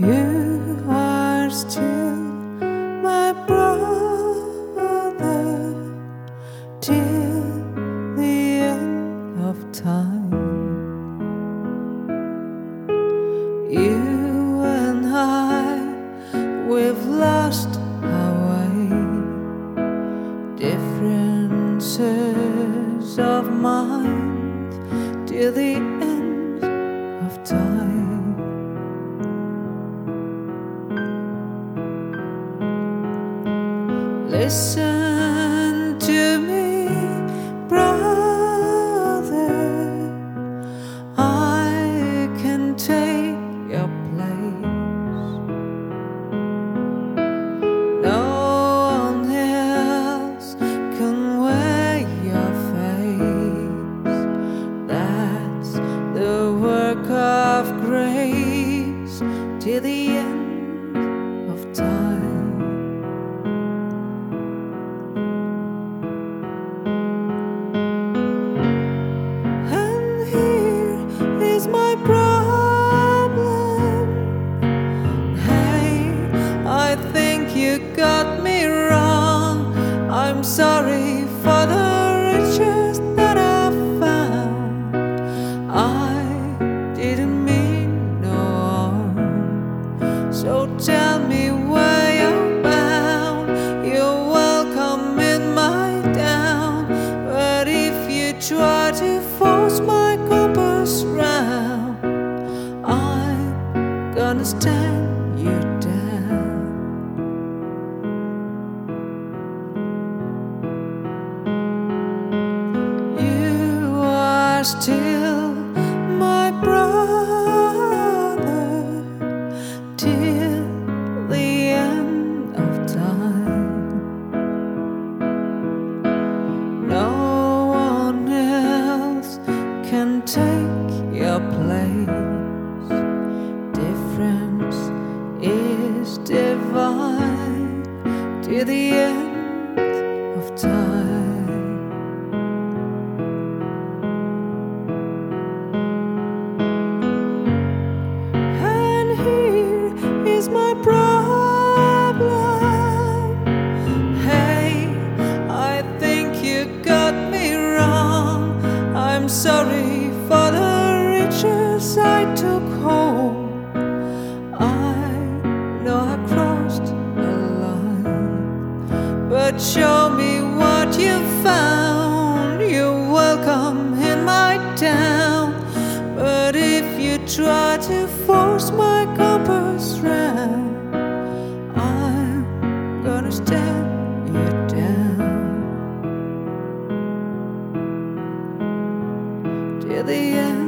You are still my brother till the end of time. You and I, we've lost our way. Differences of mind till the end Listen to me, brother. I can take your place. No one else can wear your face. That's the work of grace till the end of time. You got me wrong. I'm sorry for the riches that I found. I didn't mean no harm. So tell me where you're bound. You're welcome in my town. But if you try to force my compass round, I'm gonna stand you down. Are still my brother till the end of time. No one else can take your place. But show me what you found. You're welcome in my town. But if you try to force my compass round, I'm gonna stand you down till the end.